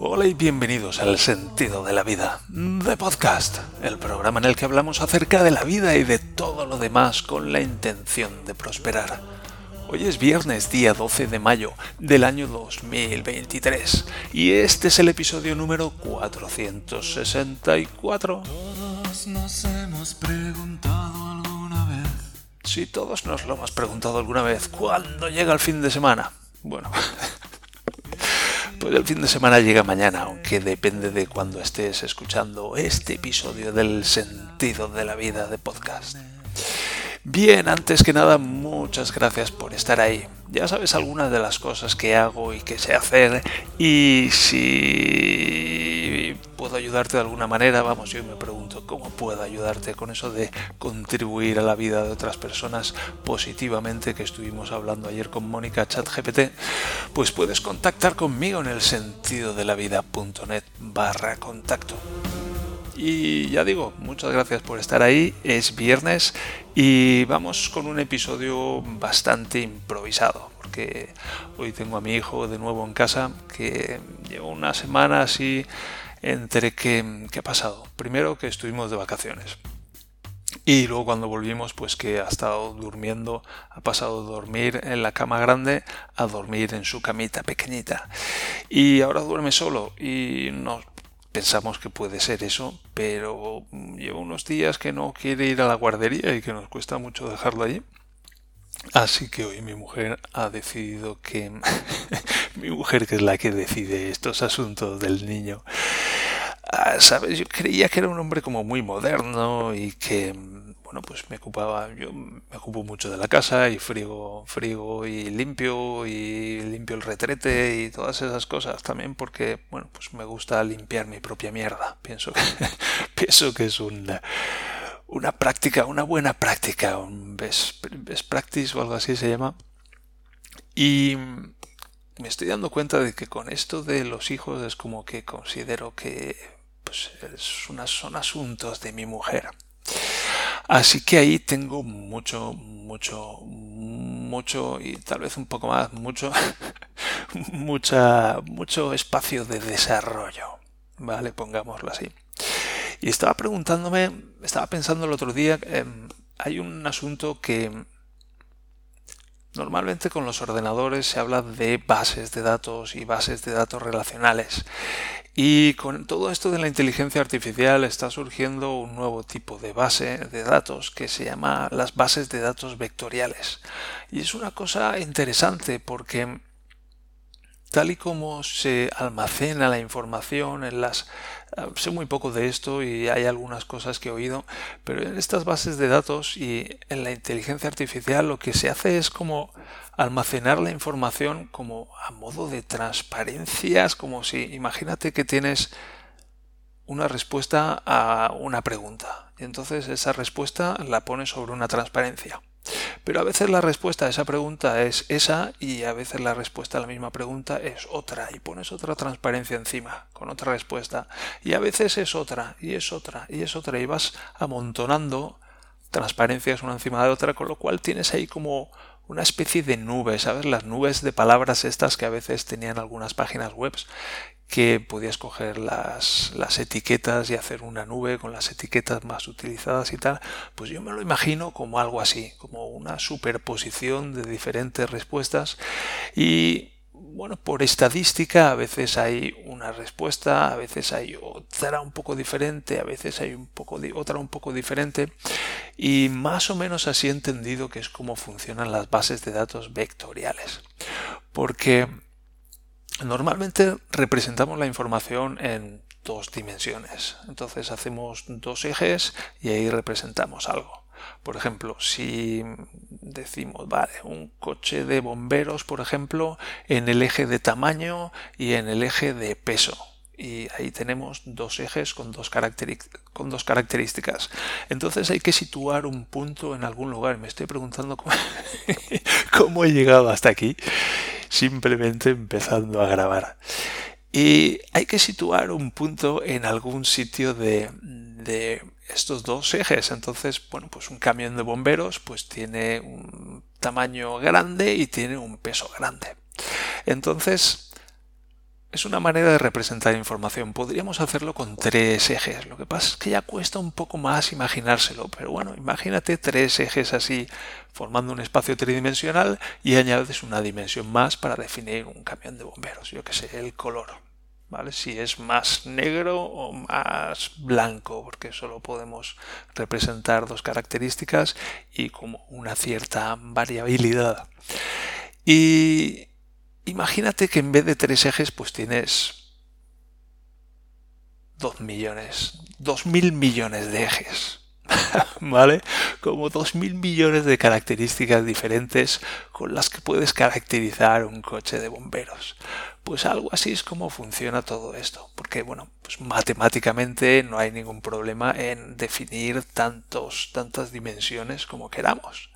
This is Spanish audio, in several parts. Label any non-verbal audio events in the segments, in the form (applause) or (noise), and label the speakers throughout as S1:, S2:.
S1: Hola y bienvenidos al Sentido de la Vida, de Podcast, el programa en el que hablamos acerca de la vida y de todo lo demás con la intención de prosperar. Hoy es viernes, día 12 de mayo del año 2023, y este es el episodio número 464.
S2: Todos nos hemos preguntado alguna vez.
S1: Si todos nos lo hemos preguntado alguna vez, ¿cuándo llega el fin de semana? Bueno, pues el fin de semana llega mañana, aunque depende de cuando estés escuchando este episodio del sentido de la vida de podcast. Bien, antes que nada, muchas gracias por estar ahí. Ya sabes algunas de las cosas que hago y que sé hacer y si puedo ayudarte de alguna manera, vamos, yo me pregunto cómo puedo ayudarte con eso de contribuir a la vida de otras personas positivamente que estuvimos hablando ayer con Mónica ChatGPT, pues puedes contactar conmigo en el sentido de la vida.net barra contacto. Y ya digo, muchas gracias por estar ahí. Es viernes y vamos con un episodio bastante improvisado, porque hoy tengo a mi hijo de nuevo en casa, que llevo una semana así entre que, ¿qué ha pasado? Primero que estuvimos de vacaciones. Y luego cuando volvimos, pues que ha estado durmiendo, ha pasado de dormir en la cama grande a dormir en su camita pequeñita. Y ahora duerme solo y no, pensamos que puede ser eso, pero lleva unos días que no quiere ir a la guardería y que nos cuesta mucho dejarlo allí. Así que hoy mi mujer ha decidido que (laughs) mi mujer que es la que decide estos asuntos del niño. Ah, Sabes, yo creía que era un hombre como muy moderno y que bueno, pues me ocupaba, yo me ocupo mucho de la casa y frigo, frigo y limpio y limpio el retrete y todas esas cosas también porque, bueno, pues me gusta limpiar mi propia mierda. Pienso que, (laughs) pienso que es una, una práctica, una buena práctica, un best, best practice o algo así se llama. Y me estoy dando cuenta de que con esto de los hijos es como que considero que pues son asuntos de mi mujer. Así que ahí tengo mucho, mucho, mucho y tal vez un poco más, mucho, (laughs) mucha, mucho espacio de desarrollo. Vale, pongámoslo así. Y estaba preguntándome, estaba pensando el otro día, eh, hay un asunto que normalmente con los ordenadores se habla de bases de datos y bases de datos relacionales. Y con todo esto de la inteligencia artificial está surgiendo un nuevo tipo de base de datos que se llama las bases de datos vectoriales. Y es una cosa interesante porque tal y como se almacena la información en las sé muy poco de esto y hay algunas cosas que he oído, pero en estas bases de datos y en la inteligencia artificial lo que se hace es como almacenar la información como a modo de transparencias, como si imagínate que tienes una respuesta a una pregunta y entonces esa respuesta la pones sobre una transparencia. Pero a veces la respuesta a esa pregunta es esa y a veces la respuesta a la misma pregunta es otra y pones otra transparencia encima con otra respuesta y a veces es otra y es otra y es otra y vas amontonando transparencias una encima de otra con lo cual tienes ahí como una especie de nube, ¿sabes? Las nubes de palabras estas que a veces tenían algunas páginas web que podías coger las, las, etiquetas y hacer una nube con las etiquetas más utilizadas y tal, pues yo me lo imagino como algo así, como una superposición de diferentes respuestas y bueno, por estadística a veces hay una respuesta, a veces hay otra un poco diferente, a veces hay un poco otra un poco diferente y más o menos así he entendido que es como funcionan las bases de datos vectoriales. Porque Normalmente representamos la información en dos dimensiones. Entonces hacemos dos ejes y ahí representamos algo. Por ejemplo, si decimos, vale, un coche de bomberos, por ejemplo, en el eje de tamaño y en el eje de peso. Y ahí tenemos dos ejes con dos, con dos características. Entonces hay que situar un punto en algún lugar. Me estoy preguntando cómo, (laughs) cómo he llegado hasta aquí simplemente empezando a grabar. Y hay que situar un punto en algún sitio de, de estos dos ejes. Entonces, bueno, pues un camión de bomberos pues tiene un tamaño grande y tiene un peso grande. Entonces, es una manera de representar información. Podríamos hacerlo con tres ejes. Lo que pasa es que ya cuesta un poco más imaginárselo. Pero bueno, imagínate tres ejes así formando un espacio tridimensional y añades una dimensión más para definir un camión de bomberos. Yo que sé, el color. ¿Vale? Si es más negro o más blanco, porque solo podemos representar dos características y como una cierta variabilidad. Y Imagínate que en vez de tres ejes, pues tienes dos millones, dos mil millones de ejes. (laughs) ¿Vale? Como dos mil millones de características diferentes con las que puedes caracterizar un coche de bomberos. Pues algo así es como funciona todo esto. Porque, bueno, pues matemáticamente no hay ningún problema en definir tantos, tantas dimensiones como queramos.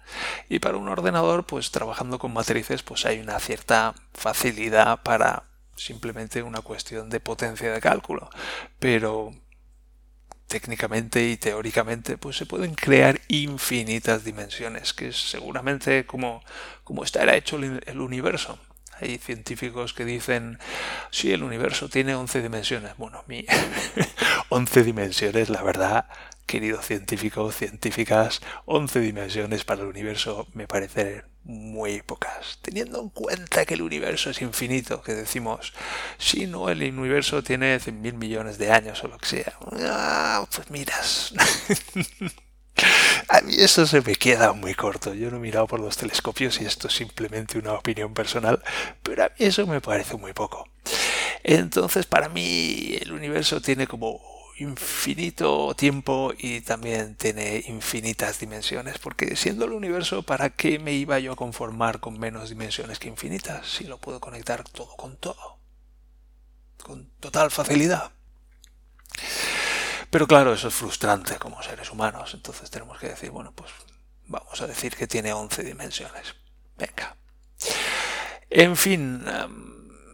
S1: Y para un ordenador, pues trabajando con matrices, pues hay una cierta facilidad para simplemente una cuestión de potencia de cálculo. Pero técnicamente y teóricamente pues se pueden crear infinitas dimensiones, que es seguramente como, como estará hecho el universo. Hay científicos que dicen, sí, el universo tiene 11 dimensiones. Bueno, mi (laughs) 11 dimensiones, la verdad, querido científico, científicas, 11 dimensiones para el universo me parecen muy pocas. Teniendo en cuenta que el universo es infinito, que decimos, si no, el universo tiene 100.000 millones de años o lo que sea. Ah, pues miras. (laughs) A mí eso se me queda muy corto. Yo no he mirado por los telescopios y esto es simplemente una opinión personal, pero a mí eso me parece muy poco. Entonces, para mí, el universo tiene como infinito tiempo y también tiene infinitas dimensiones, porque siendo el universo, ¿para qué me iba yo a conformar con menos dimensiones que infinitas si lo puedo conectar todo con todo? Con total facilidad. Pero claro, eso es frustrante como seres humanos, entonces tenemos que decir, bueno, pues vamos a decir que tiene 11 dimensiones. Venga. En fin,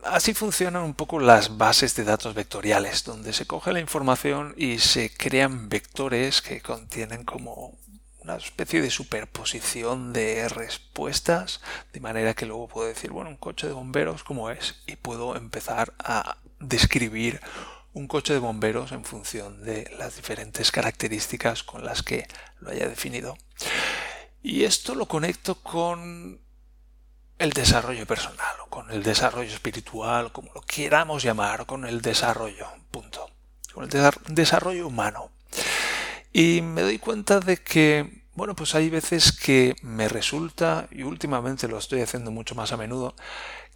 S1: así funcionan un poco las bases de datos vectoriales, donde se coge la información y se crean vectores que contienen como una especie de superposición de respuestas, de manera que luego puedo decir, bueno, un coche de bomberos, ¿cómo es? Y puedo empezar a describir un coche de bomberos en función de las diferentes características con las que lo haya definido. Y esto lo conecto con el desarrollo personal o con el desarrollo espiritual, como lo queramos llamar, con el desarrollo, punto. Con el desarrollo humano. Y me doy cuenta de que, bueno, pues hay veces que me resulta, y últimamente lo estoy haciendo mucho más a menudo,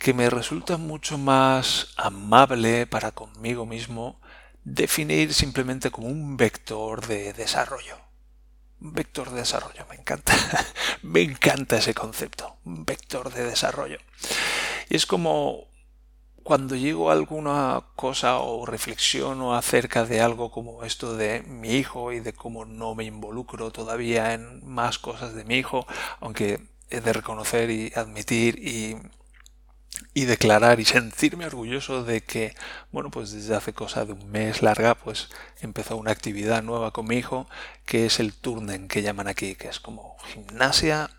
S1: que me resulta mucho más amable para conmigo mismo definir simplemente como un vector de desarrollo vector de desarrollo. Me encanta, (laughs) me encanta ese concepto, un vector de desarrollo. Y es como cuando llego a alguna cosa o reflexiono acerca de algo como esto de mi hijo y de cómo no me involucro todavía en más cosas de mi hijo, aunque he de reconocer y admitir y y declarar y sentirme orgulloso de que, bueno, pues desde hace cosa de un mes larga, pues empezó una actividad nueva con mi hijo, que es el turnen que llaman aquí, que es como gimnasia.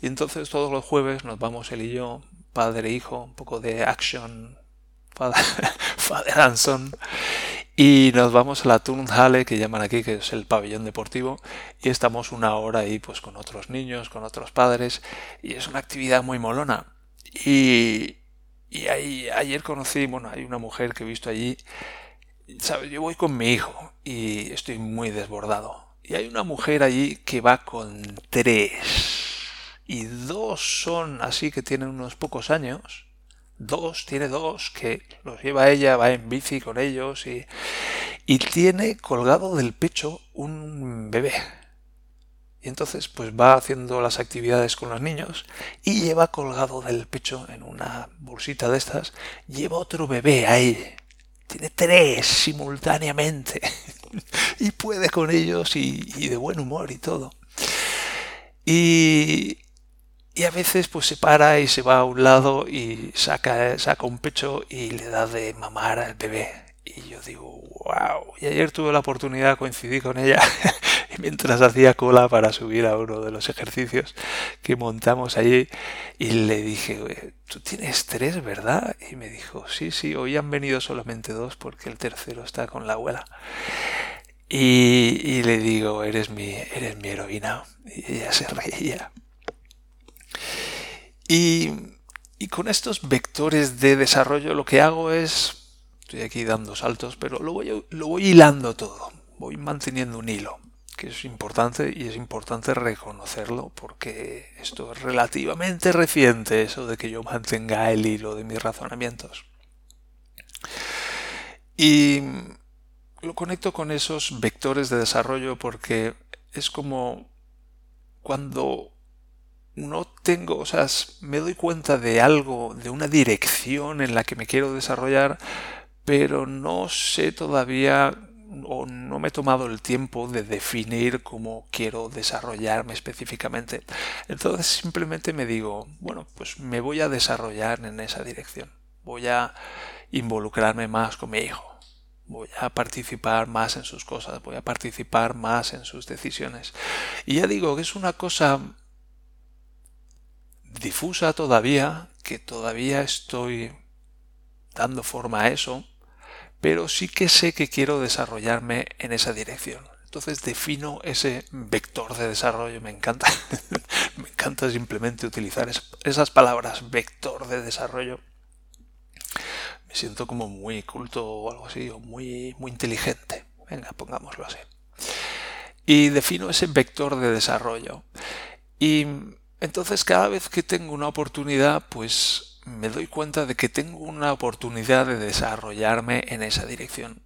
S1: Y entonces todos los jueves nos vamos él y yo, padre e hijo, un poco de action, father, (laughs) father and son, y nos vamos a la Turnhalle que llaman aquí, que es el pabellón deportivo, y estamos una hora ahí pues con otros niños, con otros padres, y es una actividad muy molona. Y, y ahí, ayer conocí, bueno, hay una mujer que he visto allí, ¿sabes? Yo voy con mi hijo y estoy muy desbordado. Y hay una mujer allí que va con tres. Y dos son así que tienen unos pocos años. Dos, tiene dos que los lleva ella, va en bici con ellos y, y tiene colgado del pecho un bebé. Y entonces pues va haciendo las actividades con los niños y lleva colgado del pecho en una bolsita de estas, lleva otro bebé ahí. Tiene tres simultáneamente. (laughs) y puede con ellos y, de buen humor y todo. Y, y a veces pues se para y se va a un lado y saca, saca un pecho y le da de mamar al bebé. Y yo digo, wow. Y ayer tuve la oportunidad, de coincidir con ella (laughs) (laughs) mientras hacía cola para subir a uno de los ejercicios que montamos allí y le dije, tú tienes tres, ¿verdad? Y me dijo, sí, sí, hoy han venido solamente dos porque el tercero está con la abuela. Y, le digo, eres mi, eres mi heroína. Y ella se reía. Y, y con estos vectores de desarrollo lo que hago es, estoy aquí dando saltos, pero lo voy, lo voy hilando todo, voy manteniendo un hilo que es importante y es importante reconocerlo porque esto es relativamente reciente, eso de que yo mantenga el hilo de mis razonamientos. Y lo conecto con esos vectores de desarrollo porque es como cuando no tengo, o sea, me doy cuenta de algo, de una dirección en la que me quiero desarrollar, pero no sé todavía o no me he tomado el tiempo de definir cómo quiero desarrollarme específicamente. Entonces simplemente me digo, bueno, pues me voy a desarrollar en esa dirección. Voy a involucrarme más con mi hijo. Voy a participar más en sus cosas, voy a participar más en sus decisiones. Y ya digo que es una cosa difusa todavía, que todavía estoy dando forma a eso, pero sí que sé que quiero desarrollarme en esa dirección. Entonces defino ese vector de desarrollo. Me encanta, (laughs) me encanta simplemente utilizar esas palabras, vector de desarrollo. Me siento como muy culto o algo así, o muy, muy inteligente. Venga, pongámoslo así. Y defino ese vector de desarrollo. Y entonces cada vez que tengo una oportunidad, pues me doy cuenta de que tengo una oportunidad de desarrollarme en esa dirección.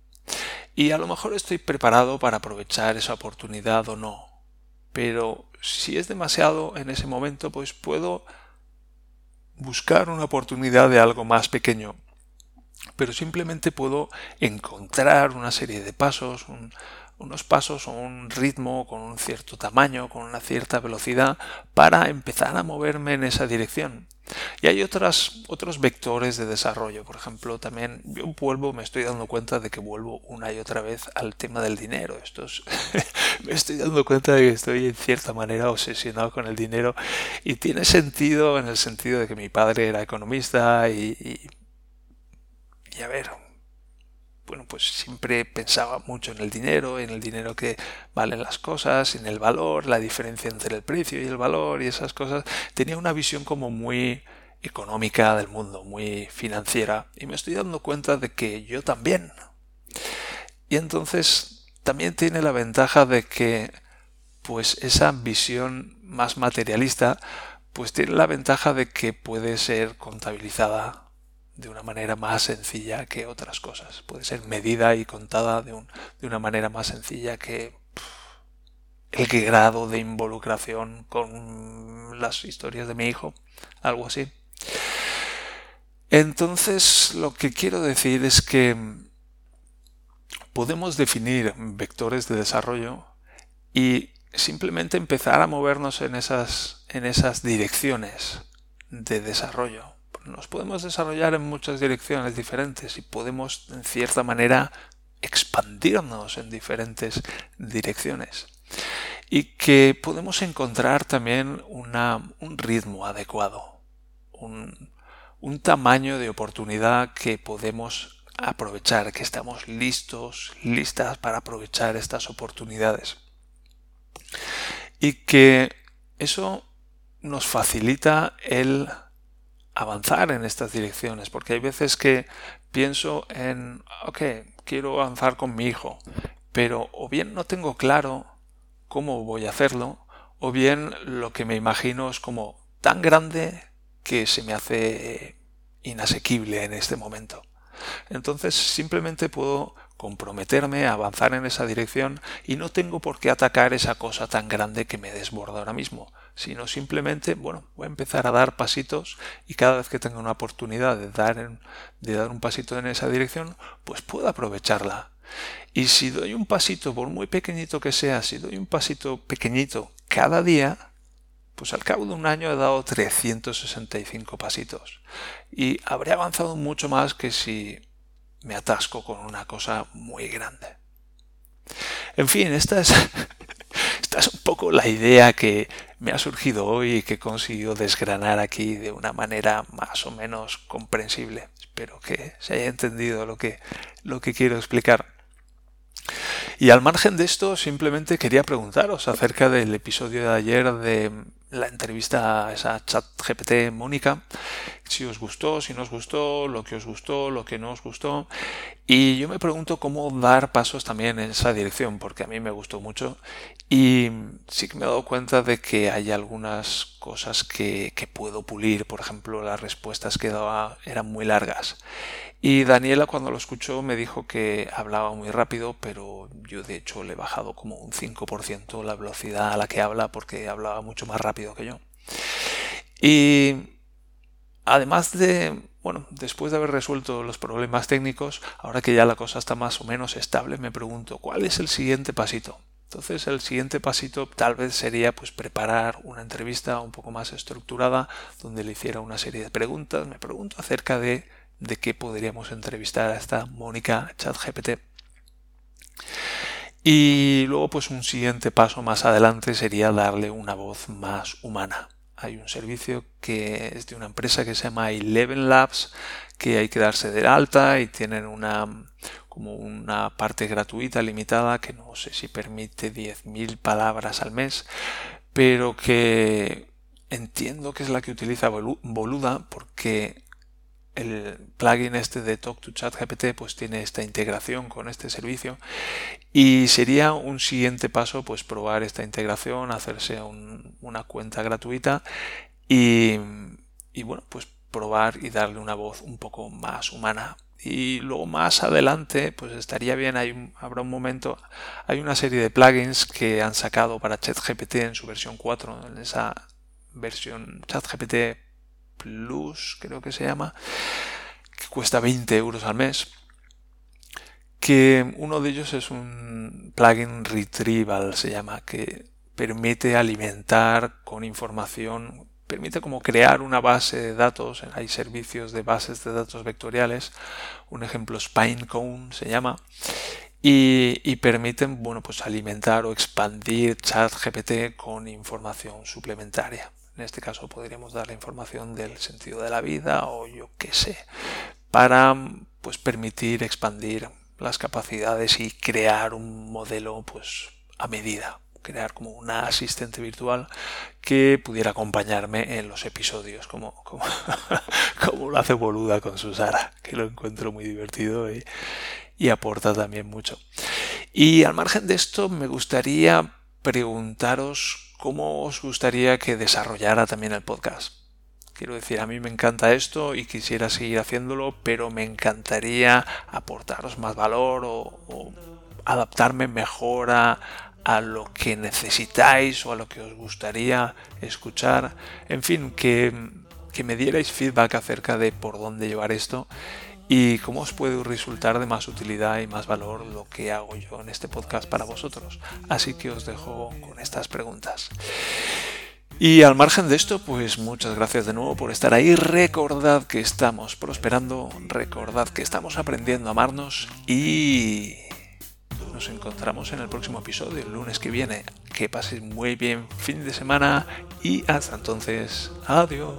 S1: Y a lo mejor estoy preparado para aprovechar esa oportunidad o no. Pero si es demasiado en ese momento, pues puedo buscar una oportunidad de algo más pequeño. Pero simplemente puedo encontrar una serie de pasos, unos pasos o un ritmo con un cierto tamaño, con una cierta velocidad, para empezar a moverme en esa dirección. Y hay otras, otros vectores de desarrollo. Por ejemplo, también yo vuelvo, me estoy dando cuenta de que vuelvo una y otra vez al tema del dinero. Esto (laughs) me estoy dando cuenta de que estoy en cierta manera obsesionado con el dinero y tiene sentido en el sentido de que mi padre era economista y, y, y a ver, bueno, pues siempre pensaba mucho en el dinero, en el dinero que valen las cosas, en el valor, la diferencia entre el precio y el valor y esas cosas. Tenía una visión como muy económica del mundo, muy financiera, y me estoy dando cuenta de que yo también. Y entonces también tiene la ventaja de que pues esa visión más materialista pues tiene la ventaja de que puede ser contabilizada de una manera más sencilla que otras cosas. Puede ser medida y contada de, de una manera más sencilla que el grado de involucración con las historias de mi hijo, algo así. Entonces, lo que quiero decir es que podemos definir vectores de desarrollo y simplemente empezar a movernos en esas, en esas direcciones de desarrollo nos podemos desarrollar en muchas direcciones diferentes y podemos en cierta manera expandirnos en diferentes direcciones y que podemos encontrar también un ritmo adecuado, un, un tamaño de oportunidad que podemos aprovechar, que estamos listos, listas para aprovechar estas oportunidades. Y que eso nos facilita el avanzar en estas direcciones, porque hay veces que pienso en, ok, quiero avanzar con mi hijo, pero o bien no tengo claro cómo voy a hacerlo, o bien lo que me imagino es como tan grande que se me hace inasequible en este momento. Entonces simplemente puedo comprometerme a avanzar en esa dirección y no tengo por qué atacar esa cosa tan grande que me desborda ahora mismo, sino simplemente, bueno, voy a empezar a dar pasitos y cada vez que tenga una oportunidad de dar, de dar un pasito en esa dirección, pues puedo aprovecharla. Y si doy un pasito, por muy pequeñito que sea, si doy un pasito pequeñito cada día, pues al cabo de un año he dado 365 pasitos. Y habré avanzado mucho más que si me atasco con una cosa muy grande. En fin, esta es, (laughs) esta es un poco la idea que me ha surgido hoy y que he conseguido desgranar aquí de una manera más o menos comprensible. Espero que se haya entendido lo que, lo que quiero explicar. Y al margen de esto, simplemente quería preguntaros acerca del episodio de ayer de la entrevista a esa chat GPT Mónica, si os gustó, si no os gustó, lo que os gustó, lo que no os gustó. Y yo me pregunto cómo dar pasos también en esa dirección, porque a mí me gustó mucho y sí que me he dado cuenta de que hay algunas cosas que, que puedo pulir. Por ejemplo, las respuestas que daba eran muy largas. Y Daniela cuando lo escuchó me dijo que hablaba muy rápido, pero yo de hecho le he bajado como un 5% la velocidad a la que habla porque hablaba mucho más rápido que yo. Y además de, bueno, después de haber resuelto los problemas técnicos, ahora que ya la cosa está más o menos estable, me pregunto, ¿cuál es el siguiente pasito? Entonces el siguiente pasito tal vez sería pues preparar una entrevista un poco más estructurada donde le hiciera una serie de preguntas. Me pregunto acerca de de qué podríamos entrevistar a esta Mónica ChatGPT. Y luego pues un siguiente paso más adelante sería darle una voz más humana. Hay un servicio que es de una empresa que se llama Eleven Labs que hay que darse de alta y tienen una como una parte gratuita limitada que no sé si permite 10.000 palabras al mes, pero que entiendo que es la que utiliza Boluda porque el plugin este de Talk to Chat GPT pues tiene esta integración con este servicio y sería un siguiente paso pues probar esta integración, hacerse una cuenta gratuita y, bueno pues probar y darle una voz un poco más humana y luego más adelante pues estaría bien habrá un momento hay una serie de plugins que han sacado para ChatGPT en su versión 4 en esa versión ChatGPT Plus, creo que se llama, que cuesta 20 euros al mes. Que uno de ellos es un plugin retrieval, se llama, que permite alimentar con información, permite como crear una base de datos. Hay servicios de bases de datos vectoriales, un ejemplo Spinecone se llama, y, y, permiten bueno, pues alimentar o expandir ChatGPT con información suplementaria. En este caso podríamos dar la información del sentido de la vida o yo qué sé, para pues permitir expandir las capacidades y crear un modelo pues a medida, crear como una asistente virtual que pudiera acompañarme en los episodios, como, como, (laughs) como lo hace Boluda con su Sara, que lo encuentro muy divertido y, y aporta también mucho. Y al margen de esto, me gustaría preguntaros cómo os gustaría que desarrollara también el podcast. Quiero decir, a mí me encanta esto y quisiera seguir haciéndolo, pero me encantaría aportaros más valor o, adaptarme mejor a, a lo que necesitáis o a lo que os gustaría escuchar. En fin, que, que me dierais feedback acerca de por dónde llevar esto y cómo os puede resultar de más utilidad y más valor lo que hago yo en este podcast para vosotros. Así que os dejo con estas preguntas. Y al margen de esto, pues muchas gracias de nuevo por estar ahí. Recordad que estamos prosperando, recordad que estamos aprendiendo a amarnos y nos encontramos en el próximo episodio, el lunes que viene. Que paséis muy bien fin de semana y hasta entonces, adiós.